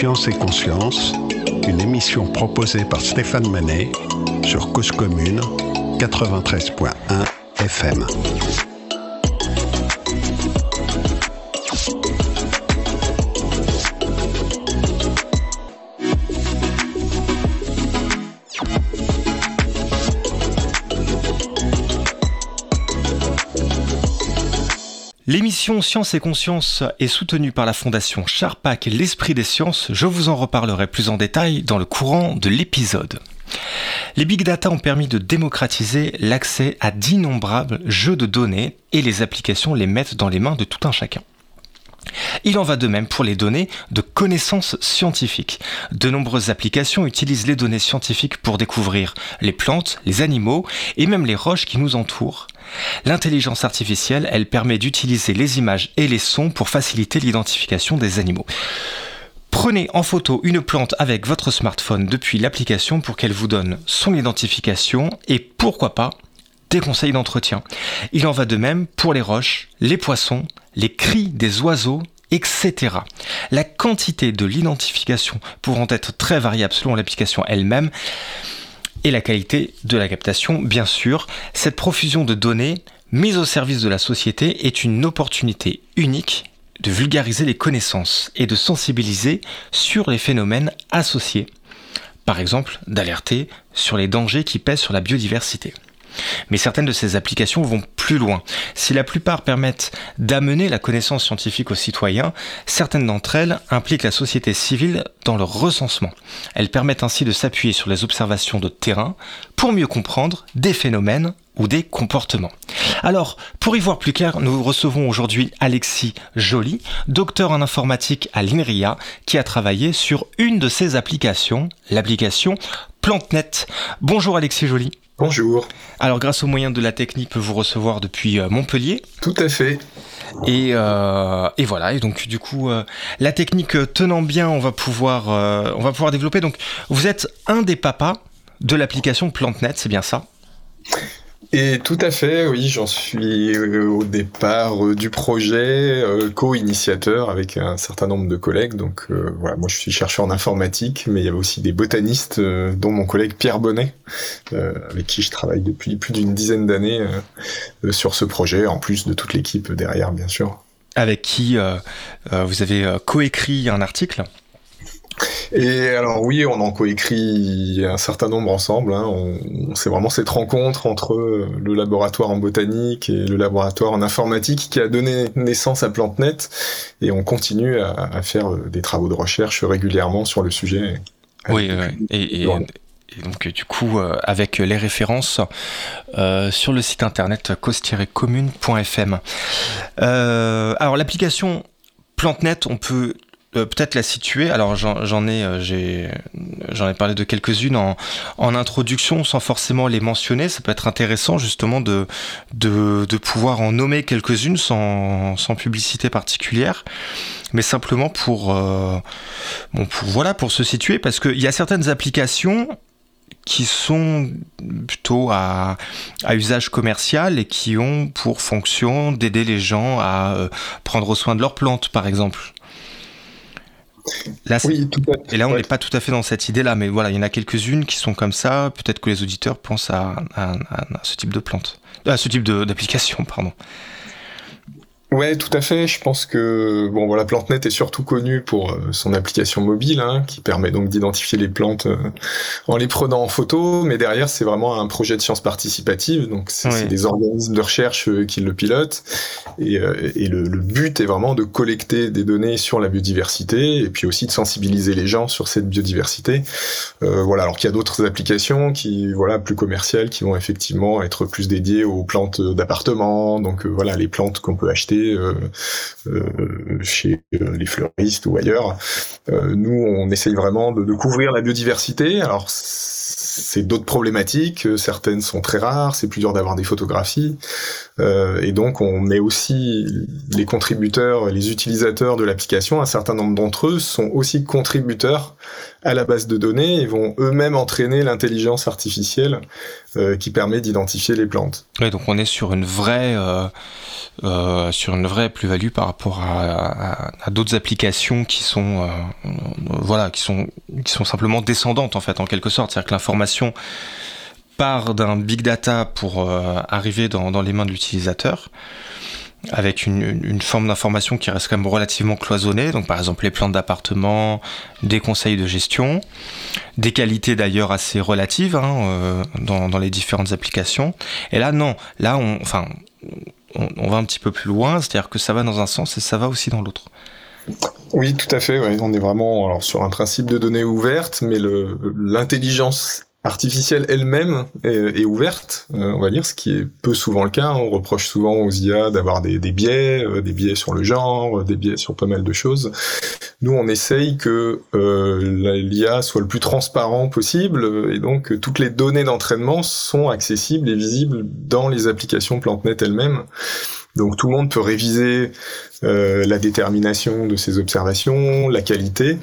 Science et Conscience, une émission proposée par Stéphane Manet sur Cause Commune 93.1 FM. L'émission Science et Conscience est soutenue par la fondation Charpak L'Esprit des Sciences. Je vous en reparlerai plus en détail dans le courant de l'épisode. Les big data ont permis de démocratiser l'accès à d'innombrables jeux de données et les applications les mettent dans les mains de tout un chacun. Il en va de même pour les données de connaissances scientifiques. De nombreuses applications utilisent les données scientifiques pour découvrir les plantes, les animaux et même les roches qui nous entourent. L'intelligence artificielle, elle permet d'utiliser les images et les sons pour faciliter l'identification des animaux. Prenez en photo une plante avec votre smartphone depuis l'application pour qu'elle vous donne son identification et pourquoi pas des conseils d'entretien. Il en va de même pour les roches, les poissons, les cris des oiseaux, etc. La quantité de l'identification pouvant être très variable selon l'application elle-même et la qualité de la captation, bien sûr. Cette profusion de données mise au service de la société est une opportunité unique de vulgariser les connaissances et de sensibiliser sur les phénomènes associés. Par exemple, d'alerter sur les dangers qui pèsent sur la biodiversité. Mais certaines de ces applications vont plus loin. Si la plupart permettent d'amener la connaissance scientifique aux citoyens, certaines d'entre elles impliquent la société civile dans leur recensement. Elles permettent ainsi de s'appuyer sur les observations de terrain pour mieux comprendre des phénomènes ou des comportements. Alors, pour y voir plus clair, nous recevons aujourd'hui Alexis Joly, docteur en informatique à l'INRIA, qui a travaillé sur une de ces applications, l'application PlanteNet. Bonjour Alexis Joly. Bonjour. Alors grâce aux moyens de la technique, peut vous recevoir depuis euh, Montpellier. Tout à fait. Et, euh, et, voilà. Et donc du coup, euh, la technique tenant bien, on va pouvoir, on va pouvoir développer. Donc vous êtes un des papas de l'application PlanteNet, c'est bien ça? Et tout à fait, oui, j'en suis euh, au départ euh, du projet, euh, co-initiateur avec un certain nombre de collègues. Donc voilà, moi je suis chercheur en informatique, mais il y avait aussi des botanistes, dont mon collègue Pierre Bonnet, avec qui je travaille depuis plus d'une dizaine d'années sur ce projet, en plus de toute l'équipe derrière, bien sûr. Avec qui vous avez coécrit un article et alors oui, on en coécrit un certain nombre ensemble. Hein. c'est vraiment cette rencontre entre le laboratoire en botanique et le laboratoire en informatique qui a donné naissance à PlanteNet. Et on continue à, faire des travaux de recherche régulièrement sur le sujet. Oui, et, donc du coup, euh, avec les références euh, sur le site internet cause-commune.fm. Euh, alors l'application PlanteNet, on peut euh, peut-être la situer. Alors j'en ai, euh, j'en ai parlé de quelques-unes en, en, introduction sans forcément les mentionner. Ça peut être intéressant justement de, de, de pouvoir en nommer quelques-unes sans, sans publicité particulière, mais simplement pour, euh, bon, pour voilà pour se situer parce qu'il y a certaines applications qui sont plutôt à, à, usage commercial et qui ont pour fonction d'aider les gens à prendre soin de leurs plantes, par exemple. Là, oui, tout Et là, on n'est pas tout à fait dans cette idée-là, mais voilà, il y en a quelques-unes qui sont comme ça. Peut-être que les auditeurs pensent à, à, ce type de plante, à ce type d'application, pardon. Ouais, tout à fait. Je pense que bon, voilà, PlanteNet est surtout connu pour euh, son application mobile, hein, qui permet donc d'identifier les plantes euh, en les prenant en photo. Mais derrière, c'est vraiment un projet de science participative, donc c'est des organismes de recherche euh, qui le pilotent. Et, et le, le, but est vraiment de collecter des données sur la biodiversité et puis aussi de sensibiliser les gens sur cette biodiversité. voilà, alors qu'il y a d'autres applications qui, voilà, plus commerciales, qui vont effectivement être plus dédiées aux plantes d'appartement. Donc voilà, les plantes qu'on peut acheter euh, euh, chez euh, les fleuristes ou ailleurs. nous, on essaye vraiment de, de couvrir la biodiversité. Alors c'est d'autres problématiques. Certaines sont très rares, c'est plus dur d'avoir des photographies. Et donc, on met aussi les contributeurs, les utilisateurs de l'application. Un certain nombre d'entre eux sont aussi contributeurs à la base de données et vont eux-mêmes entraîner l'intelligence artificielle qui permet d'identifier les plantes. Ouais, donc on est sur une vraie, euh, sur une vraie plus-value par rapport à, d'autres applications qui sont, voilà, qui sont, qui sont simplement descendantes en fait, en quelque sorte. C'est-à-dire que l'information part d'un big data pour arriver dans, dans, les mains de l'utilisateur avec une, forme d'information qui reste quand même relativement cloisonnée, donc par exemple les plans d'appartement, des conseils de gestion, des qualités d'ailleurs assez relatives hein, euh, dans, les différentes applications. Et là non, là on, enfin, on, va un petit peu plus loin, c'est-à-dire que ça va dans un sens et ça va aussi dans l'autre. Oui, tout à fait. On est vraiment alors, sur un principe de données ouvertes, mais l'intelligence artificielle elle-même est, ouverte, euh, on va dire, ce qui est peu souvent le cas. On reproche souvent aux IA d'avoir des, biais, euh, des biais sur le genre, des biais sur pas mal de choses. Nous, on essaye que euh, l'IA soit le plus transparent possible, et donc toutes les données d'entraînement sont accessibles et visibles dans les applications PlanteNet elles-mêmes. Donc tout le monde peut réviser la détermination de ses observations, la qualité,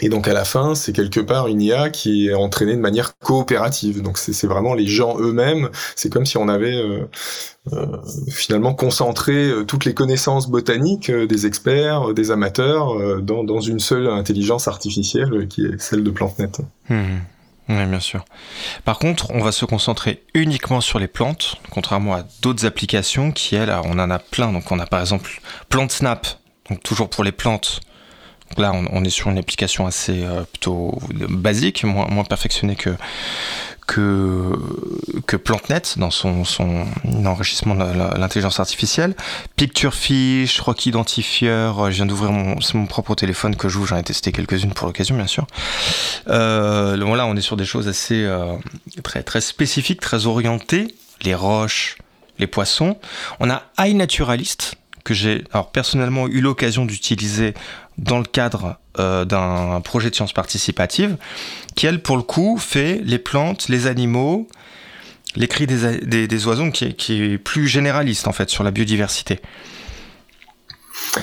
et donc à la fin, c'est quelque part une IA qui est entraînée de manière coopérative. Donc c'est vraiment les gens eux-mêmes. C'est comme si on avait euh, euh, finalement concentré euh, toutes les connaissances botaniques des experts, des amateurs, dans, une seule intelligence artificielle qui est celle de PlanteNet. Mmh. Oui, bien sûr. Par contre, on va se concentrer uniquement sur les plantes, contrairement à d'autres applications qui, elles, on en a plein. Donc on a par exemple PlantSnap, donc toujours pour les plantes, là, on, est sur une application assez euh, plutôt basique, moins, perfectionnée que que, PlanteNet dans son, son enrichissement de l'intelligence artificielle. PictureFish, Rock Identifier, euh, je viens d'ouvrir mon, mon propre téléphone que j'ouvre, j'en ai testé quelques-unes pour l'occasion bien sûr. Euh, là on est sur des choses assez euh, très, très spécifiques, très orientées, les roches, les poissons. On a iNaturalist, que j'ai personnellement eu l'occasion d'utiliser dans le cadre euh, d'un projet de sciences participatives, qui elle pour le coup fait les plantes, les animaux, les cris des, des, oiseaux, qui est, qui est, plus généraliste en fait sur la biodiversité.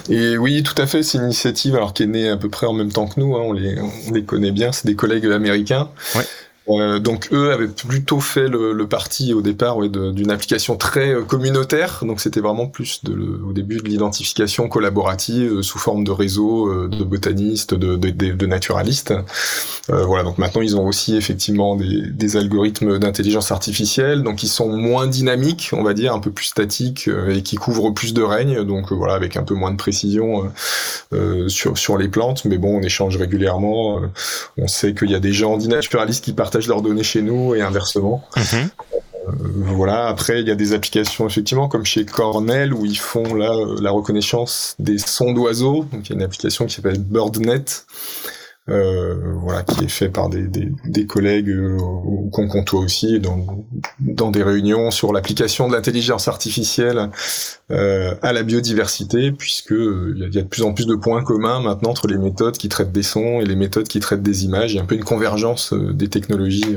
Et oui, tout à fait, c'est une initiative alors qui est née à peu près en même temps que nous, hein, on, les, on les connaît bien, c'est des collègues américains. Ouais. Euh, donc eux avaient plutôt fait le, le parti au départ ouais, d'une application très euh, communautaire, donc c'était vraiment plus de, au début de l'identification collaborative euh, sous forme de réseau de botanistes, de, de, de naturalistes. voilà, donc maintenant ils ont aussi effectivement des, des algorithmes d'intelligence artificielle, donc ils sont moins dynamiques, on va dire, un peu plus statiques et qui couvrent plus de règnes, donc voilà, avec un peu moins de précision sur, sur les plantes, mais bon, on échange régulièrement. on sait qu'il y a des gens dits naturalistes qui partagent leurs données chez nous et inversement. Mhm. Euh, voilà. Après, il y a des applications effectivement comme chez Cornell où ils font là la reconnaissance des sons d'oiseaux. Donc il y a une application qui s'appelle BirdNet voilà, qui est fait par des, des, collègues euh, qu'on côtoie aussi dans, dans des réunions sur l'application de l'intelligence artificielle euh, à la biodiversité, puisque euh, il y, a de plus en plus de points communs maintenant entre les méthodes qui traitent des sons et les méthodes qui traitent des images. Il y a un peu une convergence des technologies,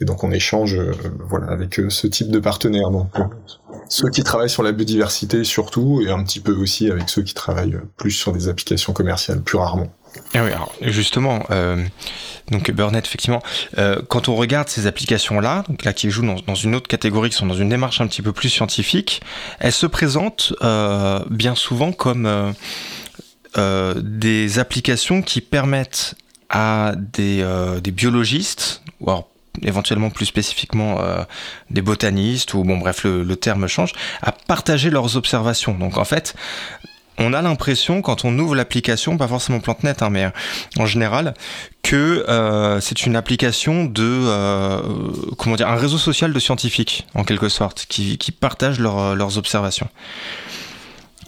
et donc on échange, voilà, avec ce type de partenaires. Ceux qui travaillent sur la biodiversité surtout, et un petit peu aussi avec ceux qui travaillent plus sur des applications commerciales plus rarement. Ah oui, alors justement, euh, donc Burnet, effectivement, euh, quand on regarde ces applications-là, donc là qui jouent dans, une autre catégorie, qui sont dans une démarche un petit peu plus scientifique, elles se présentent euh, bien souvent comme des applications qui permettent à des, des biologistes, ou alors éventuellement plus spécifiquement des botanistes, ou bon bref, le, le terme change, à partager leurs observations. Donc en fait, on a l'impression quand on ouvre l'application, pas forcément PlanteNet, hein, mais euh, en général, que euh, c'est une application de euh, comment dire un réseau social de scientifiques en quelque sorte qui, partagent leurs observations.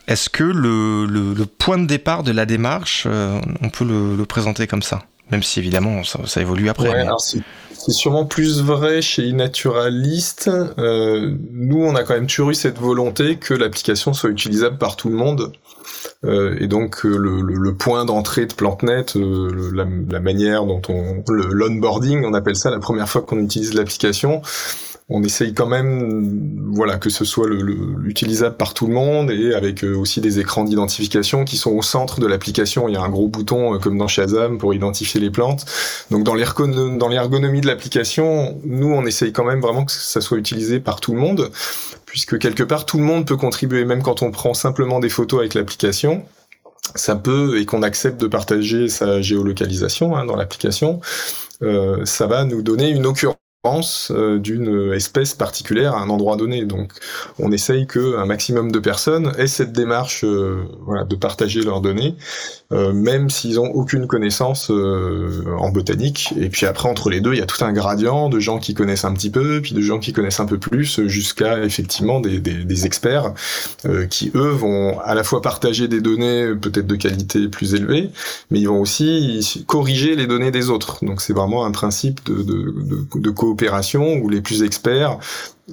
Est-ce que le, point de départ de la démarche, on peut le, présenter comme ça, même si évidemment ça, évolue après. C'est sûrement plus vrai chez Naturalist. nous, on a quand même toujours eu cette volonté que l'application soit utilisable par tout le monde. Euh, et donc euh, le, point d'entrée de PlanteNet, euh, la, la, manière dont on l'onboarding, on appelle ça la première fois qu'on utilise l'application, on essaye quand même, voilà, que ce soit le, utilisable par tout le monde et avec euh, aussi des écrans d'identification qui sont au centre de l'application. Il y a un gros bouton euh, comme dans Shazam pour identifier les plantes. Donc dans l'ergonomie de l'application, nous on essaye quand même vraiment que ça soit utilisé par tout le monde, puisque quelque part tout le monde peut contribuer, même quand on prend simplement des photos avec l'application ça peut, et qu'on accepte de partager sa géolocalisation hein, dans l'application, euh, ça va nous donner une occurrence d'une espèce particulière à un endroit donné. Donc, on essaye que un maximum de personnes aient cette démarche, euh, de partager leurs données, euh, même s'ils ont aucune connaissance en botanique. Et puis après, entre les deux, il y a tout un gradient de gens qui connaissent un petit peu, puis de gens qui connaissent un peu plus, jusqu'à effectivement des, experts qui eux vont à la fois partager des données peut-être de qualité plus élevée, mais ils vont aussi corriger les données des autres. Donc, c'est vraiment un principe de, de, de, de où les plus experts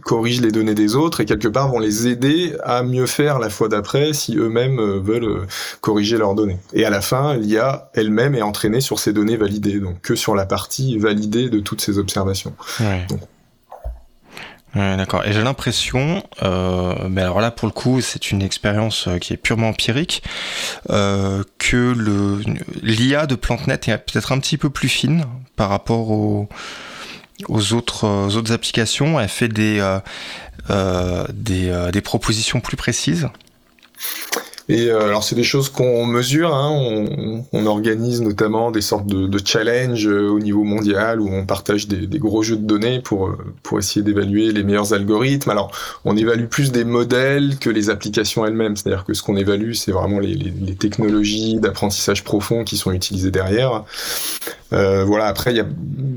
corrigent les données des autres et quelque part vont les aider à mieux faire la fois d'après si eux-mêmes euh, veulent euh, corriger leurs données. Et à la fin, l'IA elle-même est entraînée sur ces données validées, donc que sur la partie validée de toutes ces observations. D'accord. Et j'ai l'impression, euh, mais alors là pour le coup c'est une expérience qui est purement empirique, que l'IA de PlanteNet est peut-être un petit peu plus fine par rapport au aux autres, aux autres applications. Elle fait des, euh, euh, propositions plus précises. Et euh, alors c'est des choses qu'on mesure, hein. on, on, organise notamment des sortes de, de challenges euh, au niveau mondial où on partage des, des gros jeux de données pour euh, pour essayer d'évaluer les meilleurs algorithmes. Alors on évalue plus des modèles que les applications elles-mêmes, c'est-à-dire que ce qu'on évalue c'est vraiment les, les, les technologies d'apprentissage profond qui sont utilisées derrière. Euh, voilà, après il y a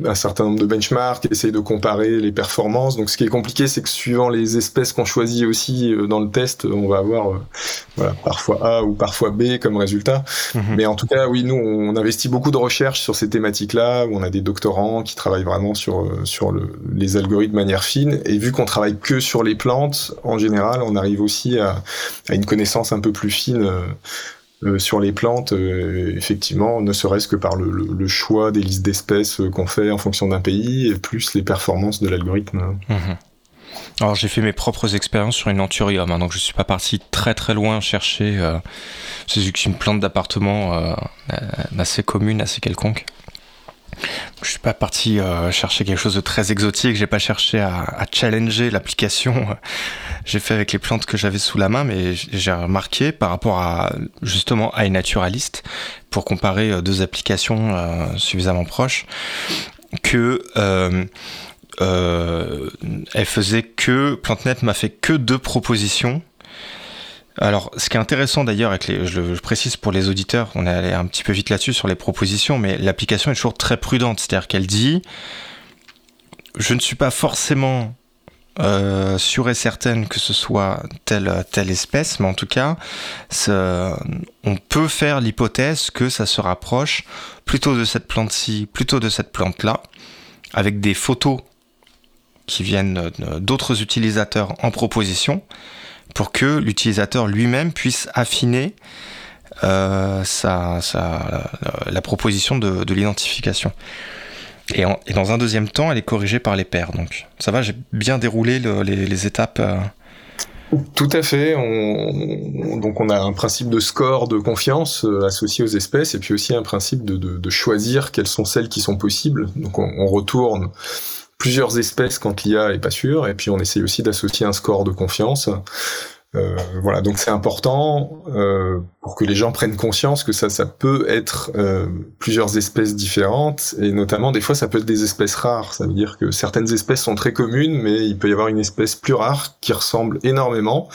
un certain nombre de benchmarks, essayer de comparer les performances. Donc ce qui est compliqué c'est que suivant les espèces qu'on choisit aussi dans le test, on va avoir voilà parfois A ou parfois B comme résultat. Mhm. Mais en tout cas, oui, nous, on investit beaucoup de recherche sur ces thématiques-là, où on a des doctorants qui travaillent vraiment sur, euh, sur le, les algorithmes de manière fine. Et vu qu'on travaille que sur les plantes, en général, on arrive aussi à, à une connaissance un peu plus fine. Euh, euh sur les plantes, euh, effectivement, ne serait-ce que par le, le, choix des listes d'espèces qu'on fait en fonction d'un pays, et plus les performances de l'algorithme. Mhm. Alors j'ai fait mes propres expériences sur une anthurium, hein, donc je suis pas parti très très loin chercher. Euh, c'est une plante d'appartement euh, euh, assez commune, assez quelconque. Je suis pas parti chercher quelque chose de très exotique. J'ai pas cherché à, challenger l'application. J'ai fait avec les plantes que j'avais sous la main, mais j'ai remarqué par rapport à justement à iNaturalist pour comparer deux applications suffisamment proches que elle faisait que PlanteNet m'a fait que deux propositions. Alors, ce qui est intéressant d'ailleurs, avec les, je le précise pour les auditeurs, on est allé un petit peu vite là-dessus sur les propositions, mais l'application est toujours très prudente, c'est-à-dire qu'elle dit, je ne suis pas forcément euh, sûre et certaine que ce soit telle telle espèce, mais en tout cas, on peut faire l'hypothèse que ça se rapproche plutôt de cette plante-ci, plutôt de cette plante-là, avec des photos qui viennent d'autres utilisateurs en proposition pour que l'utilisateur lui-même puisse affiner euh, sa, sa, la proposition de, de l'identification. Et, dans un deuxième temps, elle est corrigée par les pairs. Donc ça va, j'ai bien déroulé le, les, les, étapes. Euh... Tout à fait. On, donc on a un principe de score de confiance euh, associé aux espèces et puis aussi un principe de, de, choisir quelles sont celles qui sont possibles. Donc on, on retourne plusieurs espèces quand l'IA est pas sûre, et puis on essaye aussi d'associer un score de confiance. Euh, voilà, donc c'est important euh, pour que les gens prennent conscience que ça, ça peut être euh, plusieurs espèces différentes, et notamment des fois ça peut être des espèces rares. Ça veut dire que certaines espèces sont très communes, mais il peut y avoir une espèce plus rare qui ressemble énormément,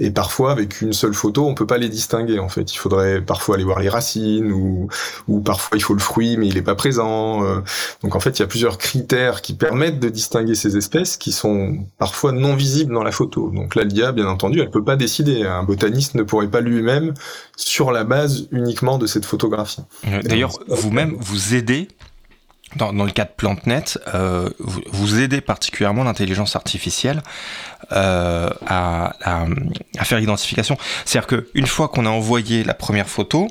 et parfois, avec une seule photo, on peut pas les distinguer. En fait, il faudrait parfois aller voir les racines, ou, ou parfois il faut le fruit, mais il est pas présent. Euh. Donc en fait, il y a plusieurs critères qui permettent de distinguer ces espèces, qui sont parfois non visibles dans la photo. Donc là, l'IA, bien entendu, elle peut pas décider. Un botaniste ne pourrait pas lui-même sur la base uniquement de cette photographie. Euh, d'ailleurs, vous-même, vous aidez dans, le cas de PlanteNet, euh, vous, aidez particulièrement l'intelligence artificielle euh, à, faire l'identification. C'est-à-dire qu'une fois qu'on a envoyé la première photo,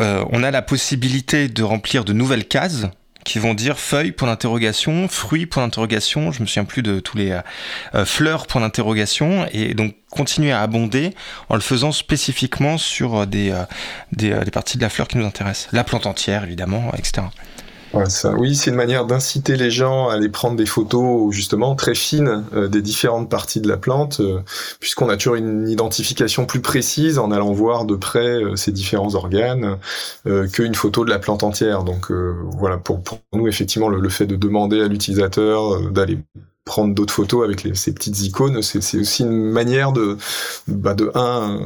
euh, on a la possibilité de remplir de nouvelles cases qui vont dire feuille pour l'interrogation, fruit pour l'interrogation, je me souviens plus de tous les fleurs pour l'interrogation, et donc continuer à abonder en le faisant spécifiquement sur des parties de la fleur qui nous intéressent. La plante entière, évidemment, etc. Oui, c'est une manière d'inciter les gens à aller prendre des photos justement très fines euh, des différentes parties de la plante, euh, puisqu'on a toujours une identification plus précise en allant voir de près euh, ces différents organes qu'une photo de la plante entière. Donc voilà, pour, nous effectivement le fait de demander à l'utilisateur d'aller prendre d'autres photos avec ces petites icônes, c'est aussi une manière de, bah de un,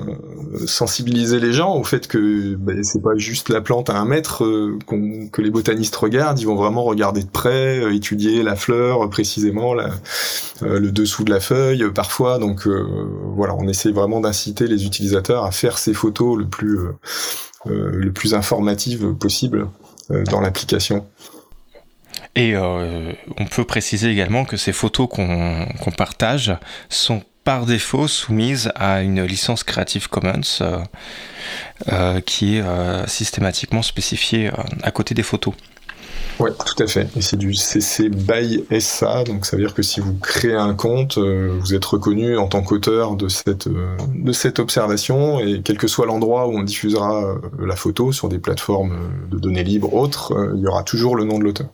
sensibiliser les gens au fait que bah, c'est pas juste la plante à un mètre euh, que les botanistes regardent, ils vont vraiment regarder de près, euh, étudier la fleur précisément, euh, le dessous de la feuille parfois. Donc voilà, on essaie vraiment d'inciter les utilisateurs à faire ces photos le plus le plus informatives possible dans l'application. Et euh, on peut préciser également que ces photos qu'on partage sont par défaut soumises à une licence Creative Commons euh, euh, qui est systématiquement spécifiée à côté des photos. Oui, tout à fait. Et c'est du CC by SA, donc ça veut dire que si vous créez un compte, vous êtes reconnu en tant qu'auteur de cette, de cette observation, et quel que soit l'endroit où on diffusera la photo sur des plateformes de données libres autres, il y aura toujours le nom de l'auteur.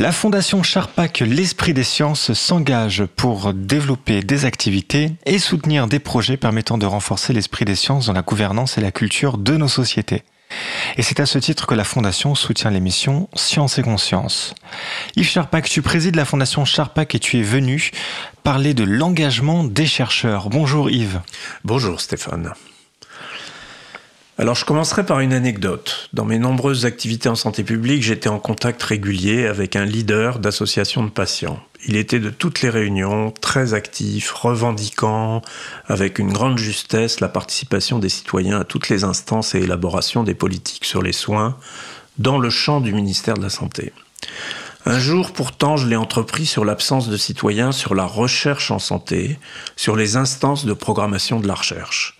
La Fondation Charpak L'Esprit des Sciences s'engage pour développer des activités et soutenir des projets permettant de renforcer l'esprit des sciences dans la gouvernance et la culture de nos sociétés. Et c'est à ce titre que la Fondation soutient l'émission Science et Conscience. Yves Charpak, tu présides la Fondation Charpak et tu es venu parler de l'engagement des chercheurs. Bonjour Yves. Bonjour Stéphane. Alors je commencerai par une anecdote. Dans mes nombreuses activités en santé publique, j'étais en contact régulier avec un leader d'association de patients. Il était de toutes les réunions, très actif, revendiquant, avec une grande justesse la participation des citoyens à toutes les instances et élaborations des politiques sur les soins dans le champ du ministère de la Santé. Un jour, pourtant, je l'ai entrepris sur l'absence de citoyens sur la recherche en santé, sur les instances de programmation de la recherche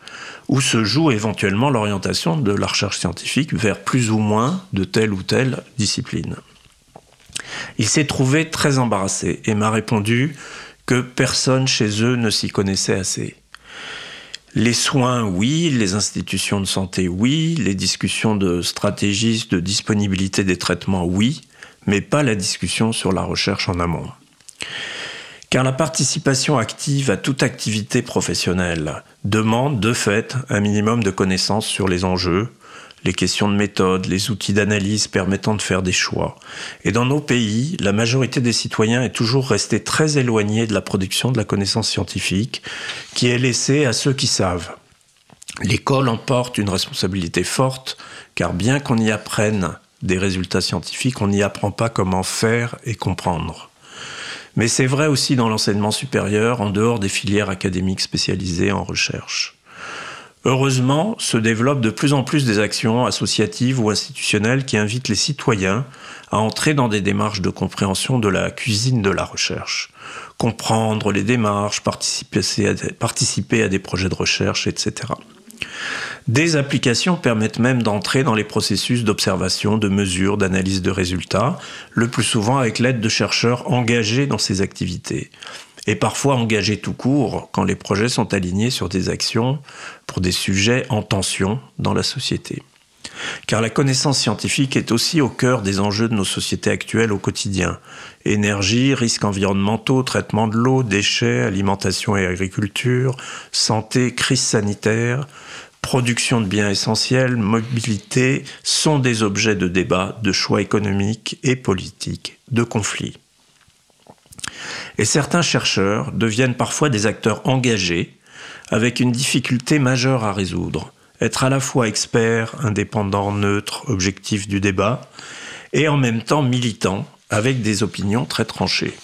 où se joue éventuellement l'orientation de la recherche scientifique vers plus ou moins de telle ou telle discipline. Il s'est trouvé très embarrassé et m'a répondu que personne chez eux ne s'y connaissait assez. Les soins, oui, les institutions de santé, oui, les discussions de stratégies de disponibilité des traitements, oui, mais pas la discussion sur la recherche en amont. Car la participation active à toute activité professionnelle demande de fait un minimum de connaissances sur les enjeux, les questions de méthode, les outils d'analyse permettant de faire des choix. Et dans nos pays, la majorité des citoyens est toujours restée très éloignée de la production de la connaissance scientifique, qui est laissée à ceux qui savent. L'école emporte une responsabilité forte, car bien qu'on y apprenne des résultats scientifiques, on n'y apprend pas comment faire et comprendre. Mais c'est vrai aussi dans l'enseignement supérieur, en dehors des filières académiques spécialisées en recherche. Heureusement, se développent de plus en plus des actions associatives ou institutionnelles qui invitent les citoyens à entrer dans des démarches de compréhension de la cuisine de la recherche, comprendre les démarches, participer à des, projets de recherche, etc. Des applications permettent même d'entrer dans les processus d'observation, de mesure, d'analyse de résultats, le plus souvent avec l'aide de chercheurs engagés dans ces activités. Et parfois engagés tout court quand les projets sont alignés sur des actions pour des sujets en tension dans la société. Car la connaissance scientifique est aussi au cœur des enjeux de nos sociétés actuelles au quotidien. Énergie, risques environnementaux, traitement de l'eau, déchets, alimentation et agriculture, santé, crise sanitaire, production de biens essentiels, mobilité sont des objets de débat, de choix économiques et politiques, de conflits. Et certains chercheurs deviennent parfois des acteurs engagés avec une difficulté majeure à résoudre. Être à la fois expert, indépendant, neutre, objectif du débat, et en même temps militant, avec des opinions très tranchées.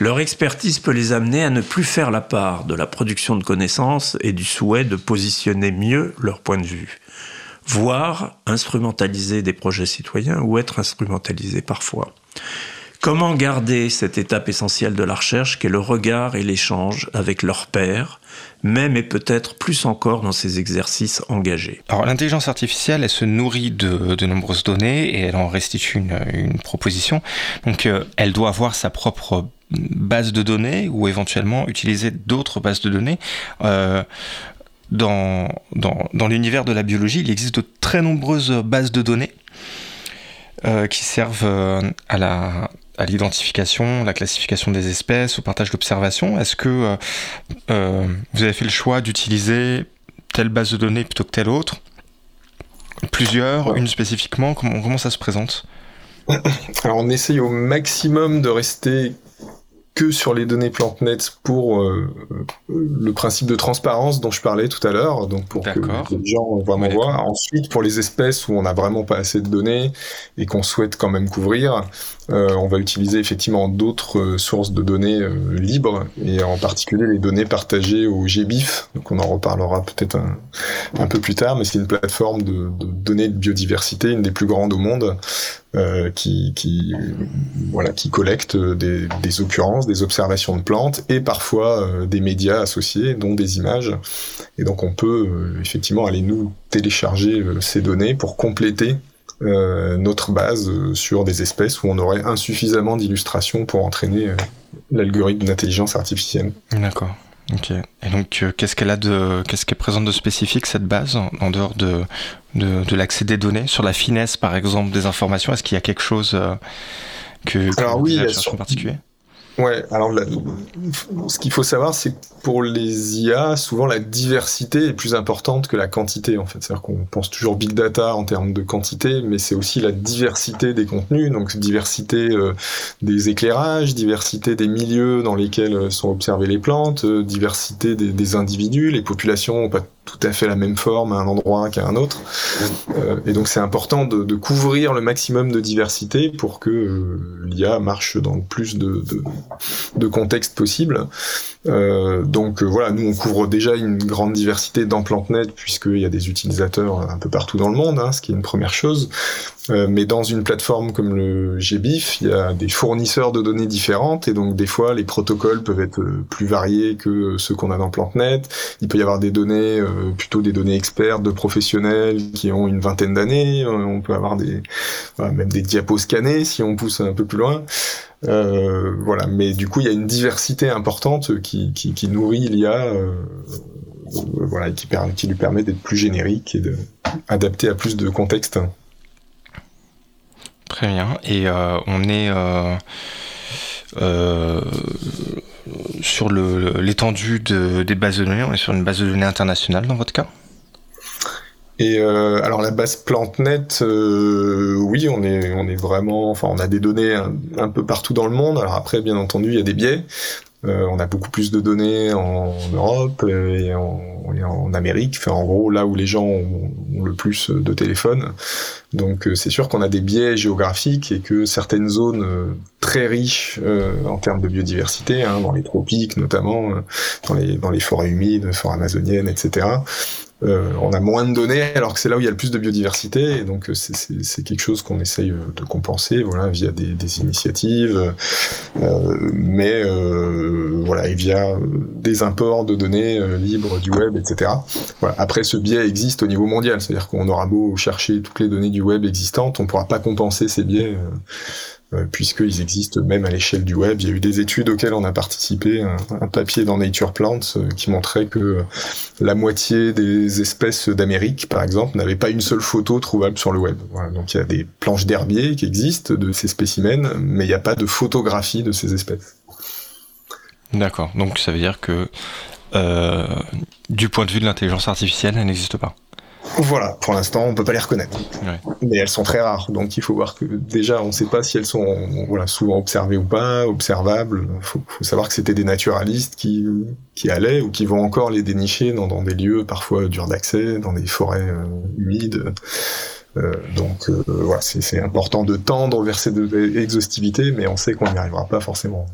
Leur expertise peut les amener à ne plus faire la part de la production de connaissances et du souhait de positionner mieux leur point de vue, voire instrumentaliser des projets citoyens ou être instrumentalisés parfois. Comment garder cette étape essentielle de la recherche qu'est le regard et l'échange avec leur père, même et peut-être plus encore dans ces exercices engagés? Alors l'intelligence artificielle, elle se nourrit de, nombreuses données et elle en restitue une, proposition. Donc euh, elle doit avoir sa propre base de données ou éventuellement utiliser d'autres bases de données. Euh, dans, l'univers de la biologie, il existe de très nombreuses bases de données qui servent euh, à la à l'identification, la classification des espèces, au partage d'observations. Est-ce que euh, vous avez fait le choix d'utiliser telle base de données plutôt que telle autre? Plusieurs, une spécifiquement comment, comment ça se présente? Alors on essaye au maximum de rester que sur les données PlantNet pour euh, le principe de transparence dont je parlais tout à l'heure, donc pour que les gens vraiment voient. Ensuite, pour les espèces où on n'a vraiment pas assez de données et qu'on souhaite quand même couvrir, euh, on va utiliser effectivement d'autres euh, sources de données libres et en particulier les données partagées au GBIF. Donc on en reparlera peut-être un, peu plus tard, mais c'est une plateforme de, données de biodiversité, une des plus grandes au monde, euh, qui, qui, voilà, qui collecte des, des, occurrences, des observations de plantes et parfois euh, des médias associés, dont des images. Et donc on peut euh, effectivement aller nous télécharger ces données pour compléter notre base sur des espèces où on aurait insuffisamment d'illustrations pour entraîner l'algorithme d'intelligence artificielle. D'accord. Ok. Et donc, euh, qu'est-ce qu'elle a de, qu'est-ce qu'elle présente de spécifique cette base en, dehors de, de, de l'accès des données? Sur la finesse, par exemple, des informations Est-ce qu'il y a quelque chose euh, que, que Alors oui, en particulier Ouais, alors ce qu'il faut savoir, c'est que pour les IA, souvent la diversité est plus importante que la quantité, en fait. C'est-à-dire qu'on pense toujours big data en termes de quantité, mais c'est aussi la diversité des contenus, donc diversité euh, des éclairages, diversité des milieux dans lesquels sont observées les plantes, euh, diversité des, des, individus, les populations n'ont pas tout à fait la même forme à un endroit qu'à un autre. et donc c'est important de, couvrir le maximum de diversité pour que l'IA marche dans le plus de, de de contexte possible. Euh, donc euh, voilà, nous on couvre déjà une grande diversité dans PlantNet puisqu'il y a des utilisateurs un peu partout dans le monde, hein, ce qui est une première chose. Euh, mais dans une plateforme comme le GBIF, il y a des fournisseurs de données différentes et donc des fois les protocoles peuvent être plus variés que ceux qu'on a dans PlantNet. Il peut y avoir des données, plutôt des données expertes de professionnels qui ont une vingtaine d'années. on peut avoir des même des diapos scannés si on pousse un peu plus loin. Euh, voilà, mais du coup, il y a une diversité importante qui, qui, qui nourrit l'IA, euh, voilà, qui, qui lui permet d'être plus générique et d'adapter à plus de contextes. Très bien. Et euh, on est euh, sur l'étendue de, des bases de données, on est sur une base de données internationale dans votre cas? Et euh, alors la base PlantNet, euh, oui, on est on est vraiment, enfin on a des données un, peu partout dans le monde. Alors après, bien entendu, il y a des biais. Euh, on a beaucoup plus de données en Europe et en, en Amérique, en gros là où les gens ont, le plus de téléphones. Donc c'est sûr qu'on a des biais géographiques et que certaines zones très riches en termes de biodiversité, hein, dans les tropiques notamment, dans les dans les forêts humides, forêts amazoniennes, etc. Euh, on a moins de données alors que c'est là où il y a le plus de biodiversité et donc euh, c'est quelque chose qu'on essaye euh, de compenser voilà via des, initiatives. Mais euh, voilà et via des imports de données libres du web etc voilà. après ce biais existe au niveau mondial. C'est à dire qu'on aura beau chercher toutes les données du web existantes on pourra pas compenser ces biais puisqu'ils existent même à l'échelle du web. Il y a eu des études auxquelles on a participé, un, papier dans Nature Plants euh, qui montrait que la moitié des espèces d'Amérique, par exemple, n'avaient pas une seule photo trouvable sur le web. Donc il y a des planches d'herbier qui existent de ces spécimens, mais il n'y a pas de photographie de ces espèces. D'accord, donc ça veut dire que euh, du point de vue de l'intelligence artificielle, elle n'existe pas. Voilà, pour l'instant, on peut pas les reconnaître. Mais elles sont très rares, donc il faut voir que déjà, on ne sait pas si elles sont voilà, souvent observées ou pas, observables. Il faut, savoir que c'était des naturalistes qui, qui allaient ou qui vont encore les dénicher dans, dans des lieux parfois durs d'accès, dans des forêts euh, humides. Euh, donc euh, voilà, c'est important de tendre vers cette exhaustivité, mais on sait qu'on n'y arrivera pas forcément.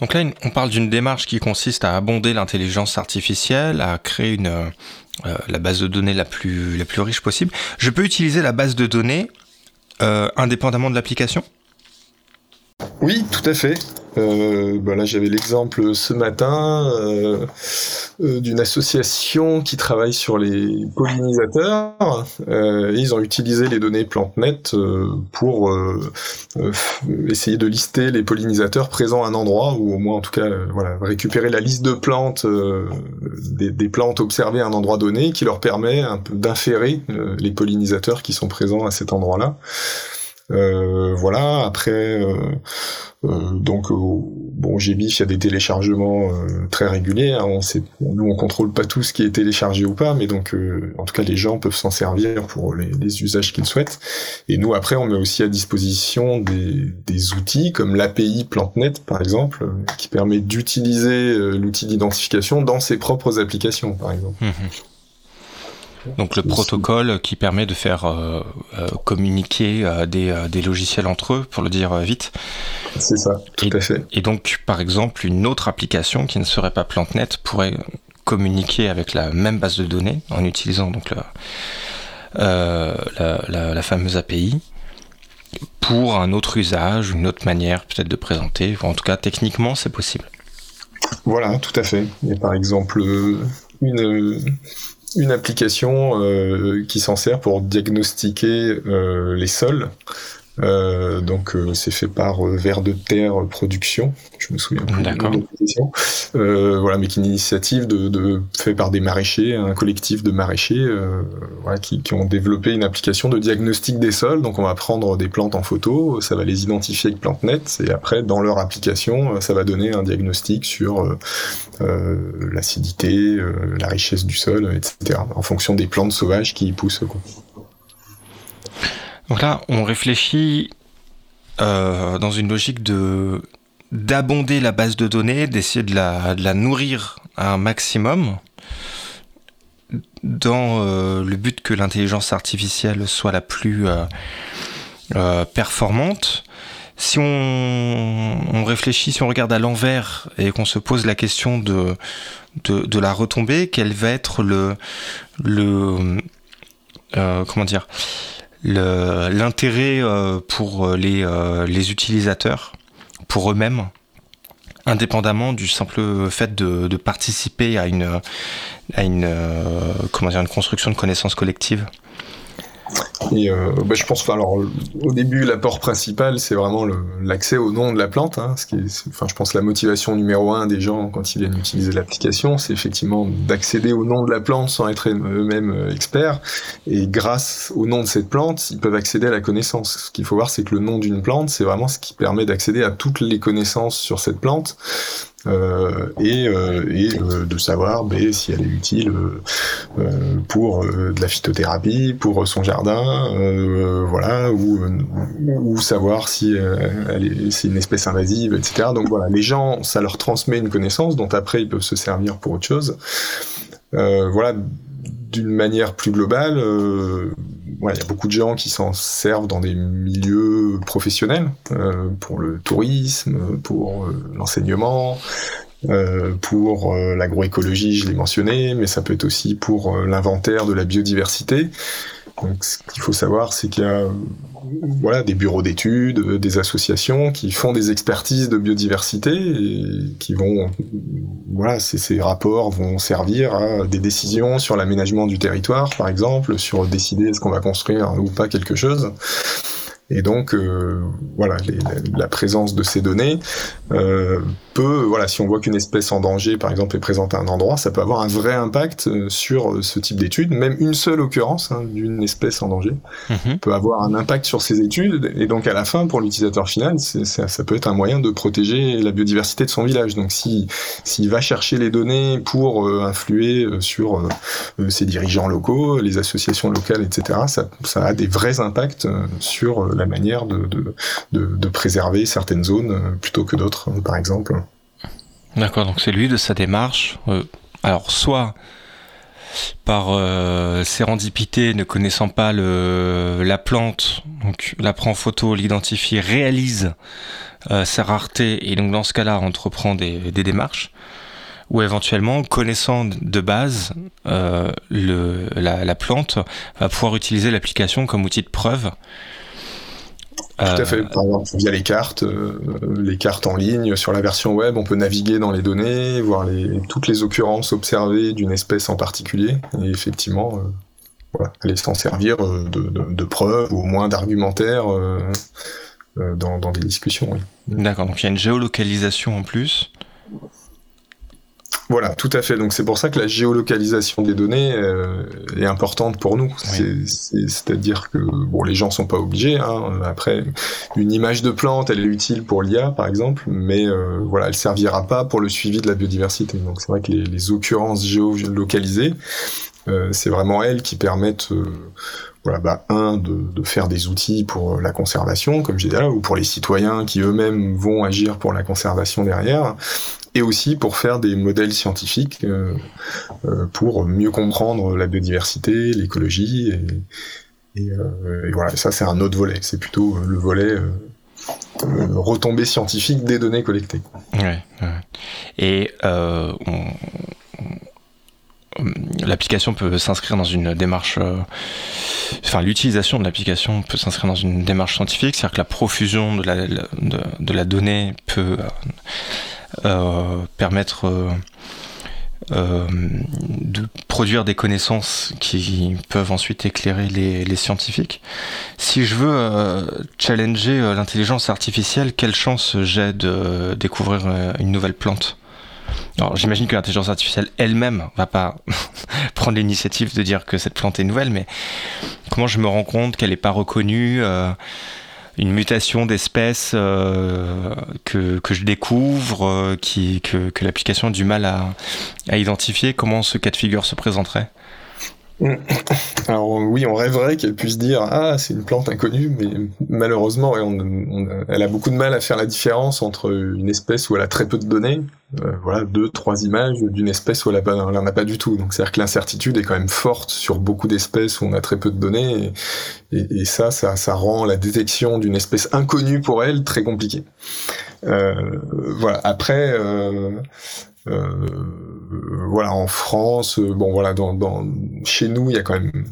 Donc là, on parle d'une démarche qui consiste à abonder l'intelligence artificielle, à créer une, euh, la base de données la plus, la plus riche possible. Je peux utiliser la base de données euh, indépendamment de l'application? Oui, tout à fait. Euh, bah là, j'avais l'exemple ce matin euh, euh, d'une association qui travaille sur les pollinisateurs. Euh, ils ont utilisé les données PlanteNet euh, pour essayer de lister les pollinisateurs présents à un endroit, ou au moins en tout cas, voilà, récupérer la liste de plantes, des, des, plantes observées à un endroit donné, qui leur permet un peu d'inférer les pollinisateurs qui sont présents à cet endroit-là. Euh, voilà. Après, euh, euh, donc bon, GBIF, il y a des téléchargements très réguliers. Hein, on sait, nous, on contrôle pas tout ce qui est téléchargé ou pas, mais donc, en tout cas, les gens peuvent s'en servir pour les, usages qu'ils souhaitent. Et nous, après, on met aussi à disposition des, des outils comme l'API PlanteNet, par exemple, qui permet d'utiliser l'outil d'identification dans ses propres applications, par exemple. Mmh. Donc le protocole qui permet de faire euh, euh, communiquer euh, des, des, logiciels entre eux, pour le dire vite. C'est ça, tout et, à fait. Et donc, par exemple, une autre application qui ne serait pas PlanteNet pourrait communiquer avec la même base de données en utilisant donc la, la, la, la fameuse API pour un autre usage, une autre manière peut-être de présenter. en tout cas, techniquement, c'est possible. Voilà, tout à fait. Il y a par exemple une, une application euh, qui s'en sert pour diagnostiquer euh, les sols. Euh, donc euh, c'est fait par euh, Vert de Terre Production, je me souviens plus. D'accord. Euh, voilà, mais qui est une initiative de, de fait par des maraîchers, un collectif de maraîchers, voilà, qui, qui, ont développé une application de diagnostic des sols. Donc on va prendre des plantes en photo, ça va les identifier avec PlanteNet, et après dans leur application, ça va donner un diagnostic sur l'acidité, la richesse du sol, etc. En fonction des plantes sauvages qui y poussent. Quoi. Donc là, on réfléchit euh, dans une logique de d'abonder la base de données, d'essayer de la, nourrir à un maximum dans euh, le but que l'intelligence artificielle soit la plus euh, performante. Si on, réfléchit, si on regarde à l'envers et qu'on se pose la question de, la retombée, quel va être le, le comment dire, l'intérêt euh, pour les, euh, les utilisateurs, pour eux-mêmes, indépendamment du simple fait de, participer à une, à une, euh, comment dire, une construction de connaissances collectives et euh, bah, je pense, alors au début, l'apport principal, c'est vraiment l'accès au nom de la plante. Hein, ce qui est, enfin, je pense la motivation numéro un des gens quand ils viennent utiliser l'application, c'est effectivement d'accéder au nom de la plante sans être eux-mêmes euh, experts. Et grâce au nom de cette plante, ils peuvent accéder à la connaissance. Ce qu'il faut voir, c'est que le nom d'une plante, c'est vraiment ce qui permet d'accéder à toutes les connaissances sur cette plante. Euh, et, euh, et euh, de savoir ben, si elle est utile pour de la phytothérapie, pour son jardin, voilà, ou, ou savoir si c'est une espèce invasive, etc. Donc voilà, les gens, ça leur transmet une connaissance dont après ils peuvent se servir pour autre chose. voilà, d'une manière plus globale, euh, il y a beaucoup de gens qui s'en servent dans des milieux professionnels, euh, pour le tourisme, pour euh, l'enseignement, pour l'agroécologie, je l'ai mentionné, mais ça peut être aussi pour l'inventaire de la biodiversité. Donc, ce qu'il faut savoir, c'est qu'il y a voilà, des bureaux d'études, des associations qui font des expertises de biodiversité et qui vont, voilà, ces, rapports vont servir à des décisions sur l'aménagement du territoire, par exemple, sur décider est-ce qu'on va construire ou pas quelque chose. Et donc, euh, voilà, la, présence de ces données euh, peut, voilà, si on voit qu'une espèce en danger, par exemple, est présente à un endroit, ça peut avoir un vrai impact euh, sur ce type d'études. Même une seule occurrence hein, d'une espèce en danger mmh. peut avoir un impact sur ces études. Et donc, à la fin, pour l'utilisateur final, ça, ça, peut être un moyen de protéger la biodiversité de son village. Donc, s'il si, va chercher les données pour euh, influer euh, sur euh, ses dirigeants locaux, les associations locales, etc., ça, ça a des vrais impacts sur la manière de, de, de, de préserver certaines zones plutôt que d'autres, par exemple. D'accord, donc c'est lui de sa démarche. Euh, alors, soit par euh, sérendipité, ne connaissant pas la plante, donc la prend en photo, l'identifie, réalise euh, sa rareté, et donc dans ce cas-là, entreprend des, démarches, ou éventuellement, connaissant de base la, la, plante, va pouvoir utiliser l'application comme outil de preuve Tout à fait. Par exemple, via les cartes, les cartes en ligne sur la version web, on peut naviguer dans les données, voir les, toutes les occurrences observées d'une espèce en particulier, et effectivement, voilà, aller s'en servir de, de, de, preuve ou au moins d'argumentaire dans, dans, des discussions. Oui. D'accord. Donc il y a une géolocalisation en plus. Voilà, tout à fait. Donc c'est pour ça que la géolocalisation des données euh, est importante pour nous. C'est-à-dire que bon, les gens sont pas obligés. Hein. Après, une image de plante, elle est utile pour l'IA, par exemple, mais euh, voilà, elle servira pas pour le suivi de la biodiversité. Donc c'est vrai que les, les occurrences géolocalisées, euh, c'est vraiment elles qui permettent euh, voilà, bah, un, de, de, faire des outils pour la conservation, comme j'ai dit là, ou pour les citoyens qui eux-mêmes vont agir pour la conservation derrière, et aussi pour faire des modèles scientifiques euh, euh, pour mieux comprendre la biodiversité, l'écologie, euh, et, voilà, ça c'est un autre volet, c'est plutôt le volet euh, retombée scientifique des données collectées. Ouais. Et on, l'application peut s'inscrire dans une démarche, enfin l'utilisation de l'application peut s'inscrire dans une démarche scientifique, c'est-à-dire que la profusion de la, de, la donnée peut permettre euh, euh, de produire des connaissances qui peuvent ensuite éclairer les, scientifiques. Si je veux euh, challenger l'intelligence artificielle, quelle chance j'ai de découvrir une nouvelle plante? Alors, j'imagine que l'intelligence artificielle elle-même va pas prendre l'initiative de dire que cette plante est nouvelle, mais comment je me rends compte qu'elle n'est pas reconnue euh, une mutation d'espèce euh, que, que, je découvre, euh, qui, que, que l'application a du mal à, à identifier, comment ce cas de figure se présenterait? Alors oui, on rêverait qu'elle puisse dire ah c'est une plante inconnue, mais malheureusement, elle a beaucoup de mal à faire la différence entre une espèce où elle a très peu de données, euh, voilà deux trois images d'une espèce où elle, a elle en a pas du tout. Donc c'est à dire que l'incertitude est quand même forte sur beaucoup d'espèces où on a très peu de données, et, ça, ça, rend la détection d'une espèce inconnue pour elle très compliquée. Euh, voilà. Après. Euh, voilà, en France, euh, bon voilà, dans, chez nous, il y a quand même,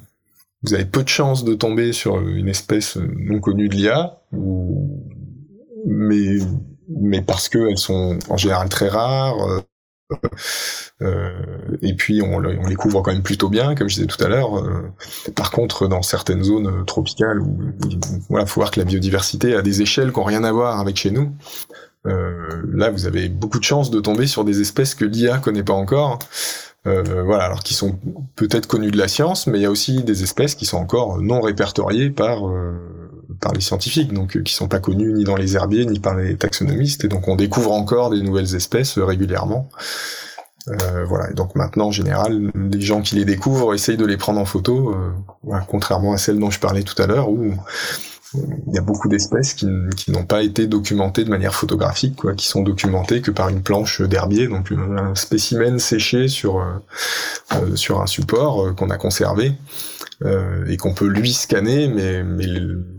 vous avez peu de chances de tomber sur une espèce non connue de l'IA, mais mais parce que elles sont en général très rares. Euh, euh, et puis on, les couvre quand même plutôt bien, comme je disais tout à l'heure. Euh, par contre, dans certaines zones tropicales, où, voilà, faut voir que la biodiversité a des échelles qui n'ont rien à voir avec chez nous. Euh, là, vous avez beaucoup de chances de tomber sur des espèces que l'IA connaît pas encore. Euh, voilà, alors qui sont peut-être connues de la science, mais il y a aussi des espèces qui sont encore non répertoriées par euh, par les scientifiques, donc euh, qui sont pas connues ni dans les herbiers ni par les taxonomistes, et donc on découvre encore des nouvelles espèces euh, régulièrement. Voilà, et donc maintenant, en général, les gens qui les découvrent essayent de les prendre en photo, contrairement à celles dont je parlais tout à l'heure, où il y a beaucoup d'espèces qui, qui n'ont pas été documentées de manière photographique, quoi, qui sont documentées que par une planche d'herbier, donc un spécimen séché sur euh, euh, sur un support euh, qu'on a conservé euh, et qu'on peut lui scanner, mais, mais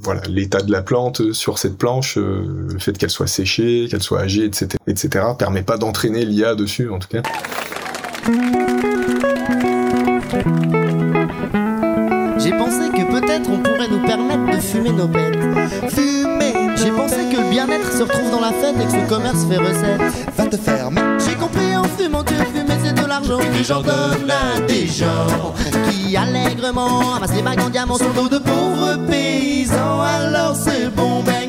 voilà l'état de la plante sur cette planche, euh, le fait qu'elle soit séchée, qu'elle soit âgée, etc., etc., permet pas d'entraîner l'IA dessus, en tout cas. Fumer J'ai pensé que le bien-être se retrouve dans la fête et que ce commerce fait recette. Va te fermer. J'ai compris en fumant que fumer c'est de l'argent. Et que j'en donne à des gens qui allègrement amassent les bagues en diamant sur dos de pauvres paysans. Alors c'est bon, bang,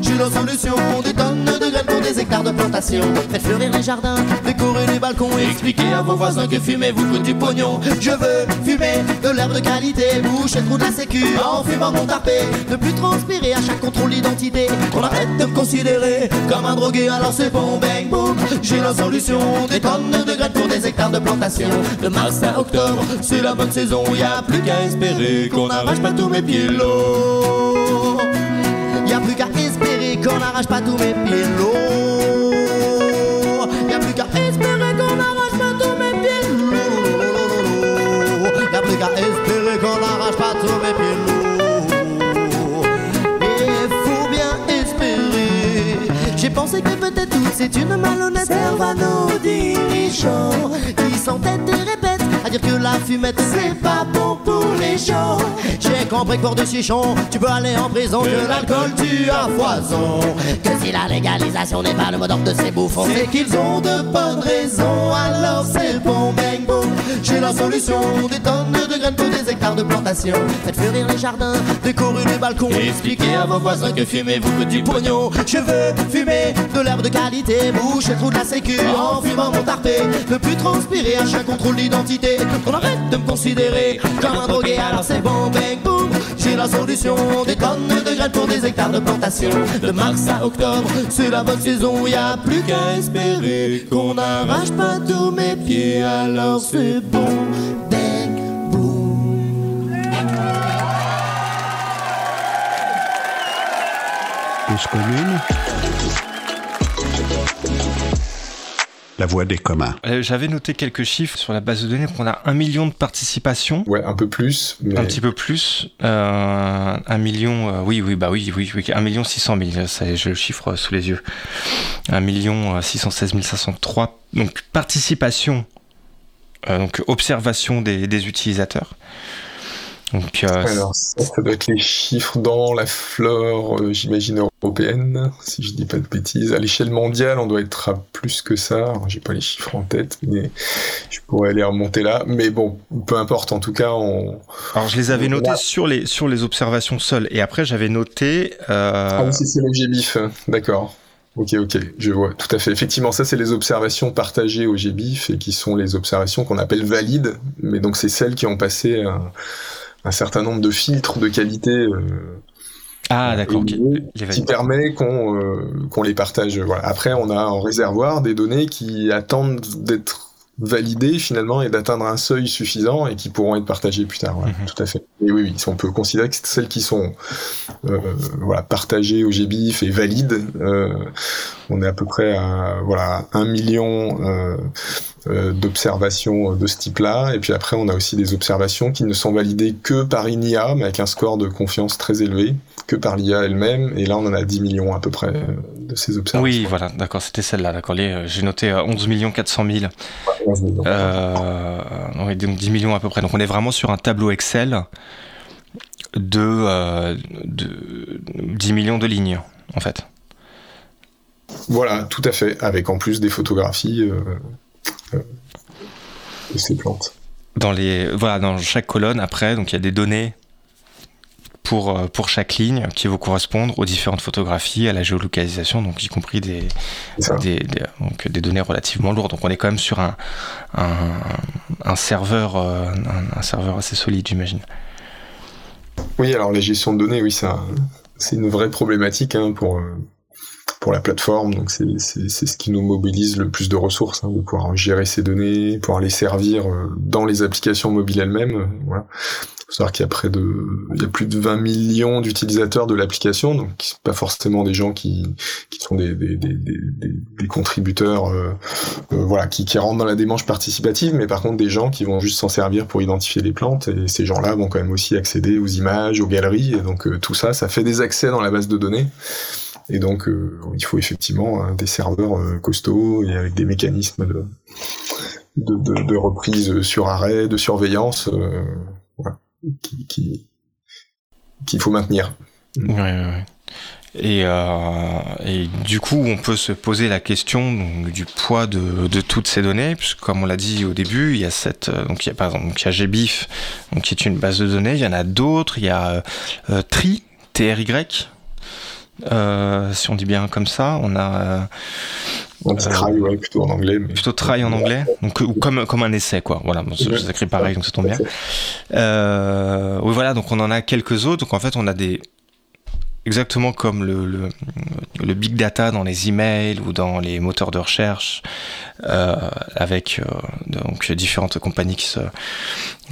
J'ai la solution. Des tonnes de graines pour des hectares de plantation. Faites fleurir les jardins, décorer les balcons et expliquer à vos voisins que fumer vous coûte du pognon. Je veux fumer de l'herbe de qualité, boucher le trou de la sécu en fumant mon tarpé. Ne plus transpirer à chaque contrôle d'identité. Qu'on arrête de me considérer comme un drogué, alors c'est bon, bang, boom. J'ai la solution. Des tonnes de graines pour des hectares de plantation. De mars à octobre, c'est la bonne saison. Y a plus qu'à espérer qu'on n'arrache pas tous mes pilots. Y qu'on n'arrache pas tous mes pilots. Y a plus qu'à espérer qu'on n'arrache pas tous mes pilots. Y a plus qu'à espérer qu'on n'arrache pas tous mes pilots. Et faut bien espérer. J'ai pensé que peut-être tout c'est une malhonnête. Nos dirigeants qui répètent dire que la fumette c'est pas bon pour les gens. J'ai compris que pour des chichons, tu peux aller en prison, que l'alcool tue à foison. Que si la légalisation n'est pas le mot d'ordre de ces bouffons, c'est qu'ils ont de bonnes raisons. Alors c'est bon, bang, boom. J'ai la solution, des tonnes de graines pour des hectares de plantation. Faites fleurir les jardins, décorer les balcons. Et expliquez à vos voisins que fumez-vous petit pognon. Je veux fumer de l'herbe de qualité, boucher le trou de la sécu en fumant mon tarpé. Ne plus transpirer à chaque contrôle d'identité. On arrête de me considérer comme un drogué, alors c'est bon, bang, boom. J'ai la solution, des tonnes de graines pour des hectares de plantation. De mars à octobre, c'est la bonne saison, y a plus qu'à espérer qu'on n'arrache pas tous mes pieds, alors c'est bon, bang, boom. Cause commune. La voix des communs. Euh, J'avais noté quelques chiffres sur la base de données. On a un million de participations. Ouais, un peu plus. Mais... Un petit peu plus. Euh, un million, euh, oui, oui, bah oui, oui, oui, un million six cent mille. Ça, j'ai le chiffre sous les yeux. Un million six cent seize mille cinq cent trois. Donc participation, euh, donc observation des, des utilisateurs. Donc, euh, Alors, ça, ça doit être les chiffres dans la flore, euh, j'imagine, européenne, si je dis pas de bêtises. À l'échelle mondiale, on doit être à plus que ça. J'ai pas les chiffres en tête, mais je pourrais aller remonter là. Mais bon, peu importe, en tout cas, on... alors je les avais notés sur les sur les observations seules, et après j'avais noté. Euh... Ah oui, c'est c'est le GBIF, d'accord. Ok, ok, je vois, tout à fait. Effectivement, ça, c'est les observations partagées au GBIF et qui sont les observations qu'on appelle valides, mais donc c'est celles qui ont passé un, un certain nombre de filtres de qualité euh, Ah d'accord. Les qui permet qu'on euh, qu'on les partage. Voilà. Après, on a en réservoir des données qui attendent d'être validées finalement et d'atteindre un seuil suffisant et qui pourront être partagées plus tard. Ouais, Mhm. Tout à fait. Et oui, oui, on peut considérer que celles qui sont euh, voilà, partagées au GBIF et valides, euh, on est à peu près à voilà un million euh, euh, d'observations de ce type-là. Et puis après, on a aussi des observations qui ne sont validées que par une IA, mais avec un score de confiance très élevé, que par l'IA elle-même. Et là, on en a 10 millions à peu près euh, de ces observations. Oui, voilà, d'accord, c'était celle-là, d'accord. Euh, J'ai noté euh, 11 millions 400 000, 11 millions. euh, oui, donc 10 millions à peu près. Donc on est vraiment sur un tableau Excel de, euh, de 10 millions de lignes, en fait. Voilà, tout à fait, avec en plus des photographies euh, euh, de ces plantes. Dans les, voilà, dans chaque colonne, après, donc il y a des données pour, euh, pour chaque ligne qui vont correspondre aux différentes photographies, à la géolocalisation, donc y compris des, C'est ça. des, des- donc des données relativement lourdes. Donc on est quand même sur un, un, un serveur, euh, un, un serveur assez solide, j'imagine. Oui, alors la gestion de données, oui, c'est un- c'est une vraie problématique hein, pour euh, pour la plateforme. Donc c'est c'est c'est ce qui nous mobilise le plus de ressources, hein, de pouvoir gérer ces données, pouvoir les servir dans les applications mobiles elles-mêmes. Voilà. Faut savoir qu'il y a près de, il y a plus de 20 millions d'utilisateurs de l'application, donc pas forcément des gens qui qui sont des des des des, des- contributeurs, euh, euh, voilà, qui qui rentrent dans la démarche participative, mais par contre des gens qui vont juste s'en servir pour identifier les plantes, et ces gens-là vont quand même aussi accéder aux images, aux galeries, et donc euh, tout ça, ça fait des accès dans la base de données. Et donc, euh, il faut effectivement euh, des serveurs euh, costauds et avec des mécanismes de, de, de, de reprise sur arrêt, de surveillance, euh, qu'il faut maintenir. Euh, et du coup, on peut se poser la question du poids de, toutes ces données, puisque comme on l'a dit au début, il y a cette, euh, donc il y a par exemple, il y a GBIF, qui est une base de données. Il y en a d'autres. Il y a euh, TRI, TRY, si on dit bien comme ça. On a On dit Euh, try, ouais, plutôt en anglais. Mais... plutôt try en anglais, donc ou comme comme un essai quoi. Voilà, c'est écrit pareil, donc ça tombe bien. Euh, oui, voilà, donc on en a quelques autres. Donc en fait, on a des exactement comme le, le, le big data dans les emails ou dans les moteurs de recherche, euh, avec euh, donc différentes compagnies qui se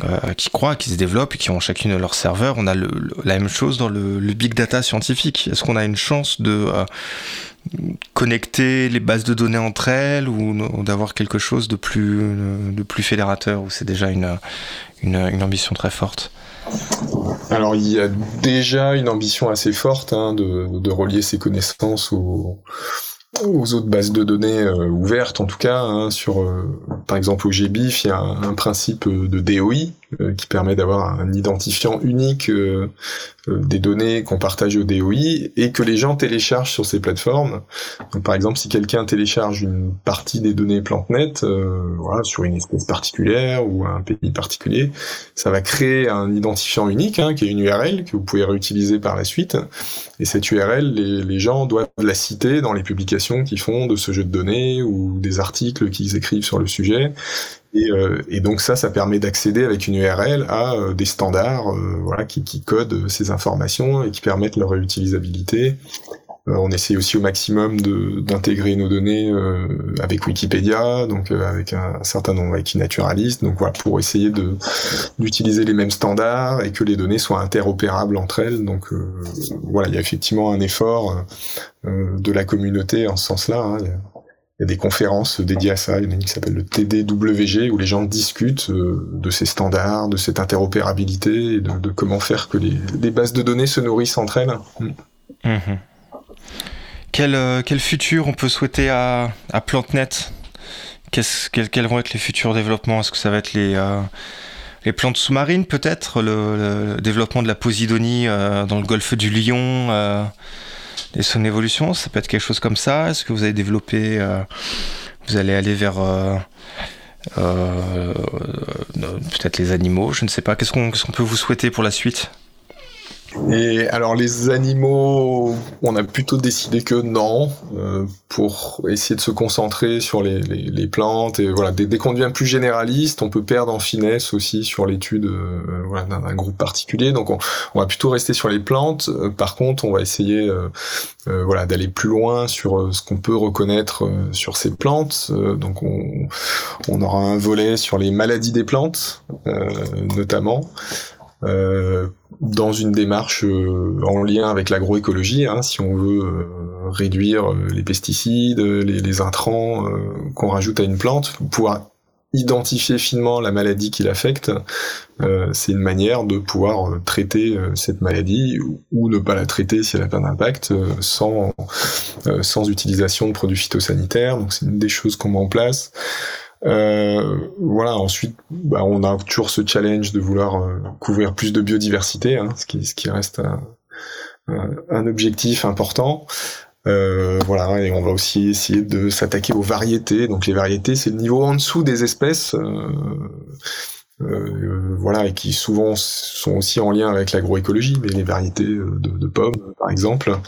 euh, qui croient, qui se développent et qui ont chacune leur serveur. On a le, la même chose dans le, big data scientifique. Est-ce qu'on a une chance de connecter les bases de données entre elles ou, d'avoir quelque chose de plus de plus fédérateur ou c'est déjà une, une ambition très forte? Alors, il y a déjà une ambition assez forte hein, de, de relier ces connaissances au, aux autres bases de données euh, ouvertes en tout cas hein, sur euh, par exemple au GBIF il y a un, principe euh, de DOI qui permet d'avoir un identifiant unique des données qu'on partage au DOI et que les gens téléchargent sur ces plateformes. par exemple, si quelqu'un télécharge une partie des données PlanteNet voilà, sur une espèce particulière ou un pays particulier, ça va créer un identifiant unique hein, qui est une URL que vous pouvez réutiliser par la suite. Et cette URL, les gens doivent la citer dans les publications qu'ils font de ce jeu de données ou des articles qu'ils écrivent sur le sujet. Et, euh, donc ça, ça permet d'accéder avec une URL à euh, des standards, euh, voilà, qui, codent ces informations et qui permettent leur réutilisabilité. on essaie aussi au maximum d'intégrer nos données avec Wikipédia, donc avec un, certain nombre avec naturalistes, donc voilà, pour essayer d'utiliser les mêmes standards et que les données soient interopérables entre elles. Donc voilà, il y a effectivement un effort euh, de la communauté en ce sens-là. Hein. Il, y a, des conférences dédiées à ça. Il y en a une qui s'appelle le TDWG où les gens discutent euh, de ces standards, de cette interopérabilité de, comment faire que les, bases de données se nourrissent entre elles. Mm. Mhm. Quel, euh, quel, futur on peut souhaiter à, à PlanteNet quels, vont être les futurs développements? Est-ce que ça va être les, les plantes sous-marines peut-être? Le, développement de la Posidonie dans le golfe du Lion et son évolution Ça peut être quelque chose comme ça Est-ce que vous avez développé, euh, vous allez aller vers euh, euh, peut-être les animaux Je ne sais pas. Qu'est-ce qu'on peut vous souhaiter pour la suite? Et alors les animaux, on a plutôt décidé que non, euh, pour essayer de se concentrer sur les, les, les plantes. Et voilà, dès, dès qu'on devient plus généraliste, on peut perdre en finesse aussi sur l'étude euh, voilà, d'un groupe particulier. Donc on, on, va plutôt rester sur les plantes. Euh, par contre, on va essayer euh, voilà d'aller plus loin sur ce qu'on peut reconnaître sur ces plantes. donc on, on aura un volet sur les maladies des plantes, notamment. Euh, dans une démarche euh, en lien avec l'agroécologie, hein, si on veut euh, réduire les pesticides, les, les intrants qu'on rajoute à une plante, pouvoir identifier finement la maladie qui l'affecte, c'est une manière de pouvoir traiter cette maladie ou, ne pas la traiter si elle n'a pas d'impact sans, sans utilisation de produits phytosanitaires. Donc c'est une des choses qu'on met en place. Euh, voilà. Ensuite, bah, on a toujours ce challenge de vouloir euh, couvrir plus de biodiversité, hein, ce qui ce qui reste un, un objectif important. Euh, voilà, et on va aussi essayer de s'attaquer aux variétés. Donc les variétés, c'est le niveau en dessous des espèces. Euh, euh, voilà, et qui souvent sont aussi en lien avec l'agroécologie, mais les variétés euh, de, pommes, par exemple,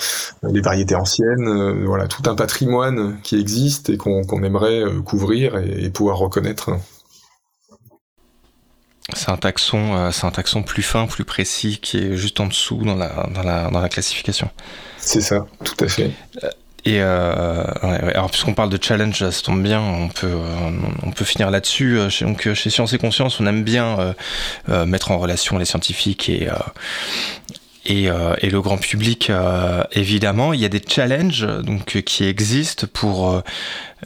les variétés anciennes, euh, voilà, tout un patrimoine qui existe et qu'on aimerait couvrir et, pouvoir reconnaître. C'est un taxon, c'est un taxon plus fin, plus précis, qui est juste en dessous dans la, dans la, dans la classification. C'est ça, tout à fait. Et euh, alors puisqu'on parle de challenge, ça tombe bien, on peut euh, on peut finir là-dessus. Euh, donc chez Sciences et Conscience, on aime bien mettre en relation les scientifiques et et, euh, et, le grand public euh, évidemment. Il y a des challenges donc qui existent pour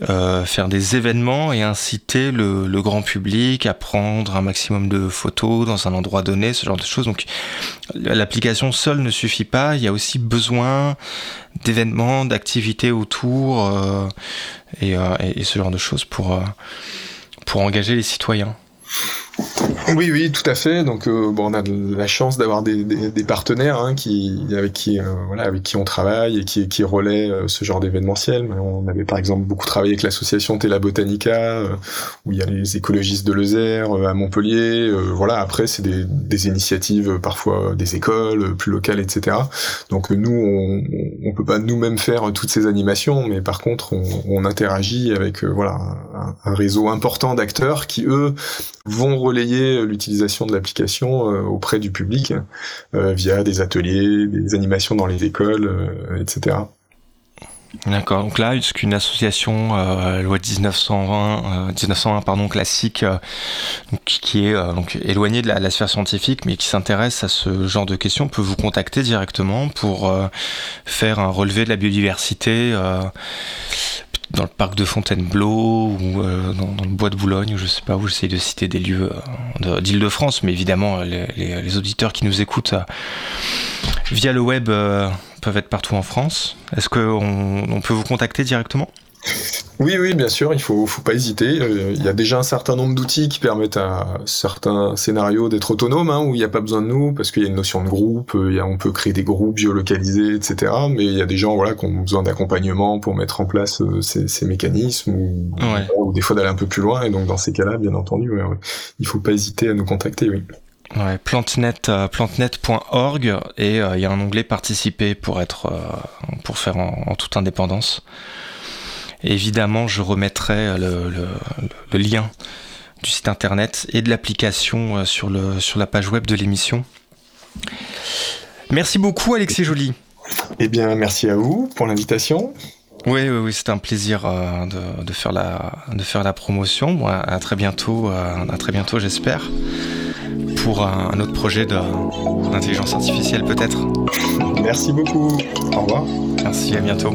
euh, faire des événements et inciter le, le, grand public à prendre un maximum de photos dans un endroit donné, ce genre de choses. Donc l'application seule ne suffit pas. Il y a aussi besoin d'événements, d'activités autour et, et, ce genre de choses pour pour engager les citoyens. Oui, oui, tout à fait. Donc, euh, bon, on a la chance d'avoir des, des, partenaires hein, qui, avec qui, euh, voilà, avec qui on travaille et qui, qui relaient euh, ce genre d'événementiel. On avait par exemple beaucoup travaillé avec l'association Tela Botanica, où il y a les écologistes de Lezère à Montpellier. voilà, après, c'est des, des, initiatives parfois des écoles plus locales, etc. Donc, nous, on, on peut pas nous-mêmes faire toutes ces animations, mais par contre, on, interagit avec voilà un réseau important d'acteurs qui eux vont relayer euh, l'utilisation de l'application euh, auprès du public euh, via des ateliers, des animations dans les écoles, etc. D'accord. Donc là, est-ce qu'une association loi 1920, 1901 pardon classique, qui est donc éloignée de la, sphère scientifique, mais qui s'intéresse à ce genre de questions, peut vous contacter directement pour faire un relevé de la biodiversité dans le parc de Fontainebleau ou euh, dans, le bois de Boulogne, je sais pas où, j'essaie de citer des lieux euh, d'Île-de-France, mais évidemment, les, les, auditeurs qui nous écoutent euh, via le web peuvent être partout en France. Est-ce qu'on on peut vous contacter directement? Oui, oui, bien sûr, il faut, faut pas hésiter. Euh, il y a déjà un certain nombre d'outils qui permettent à certains scénarios d'être autonomes, hein, où il n'y a pas besoin de nous, parce qu'il y a une notion de groupe, euh, on peut créer des groupes géolocalisés, etc. Mais il y a des gens voilà, qui ont besoin d'accompagnement pour mettre en place euh, ces, mécanismes, ou, des fois d'aller un peu plus loin, et donc dans ces cas-là, bien entendu, ouais, il faut pas hésiter à nous contacter, oui. Ouais, plantenet, plantenet.org et il y a un onglet participer pour être pour faire en toute indépendance évidemment, je remettrai le, lien du site internet et de l'application euh, sur, sur la page web de l'émission. Merci beaucoup, Alexis Joly. Eh bien, merci à vous pour l'invitation. Oui, oui, oui c'est un plaisir euh, de, faire la, de faire la promotion. à, très bientôt, euh, à très bientôt, j'espère, pour un, autre projet d'intelligence artificielle peut-être. Merci beaucoup. Au revoir. Merci, à bientôt.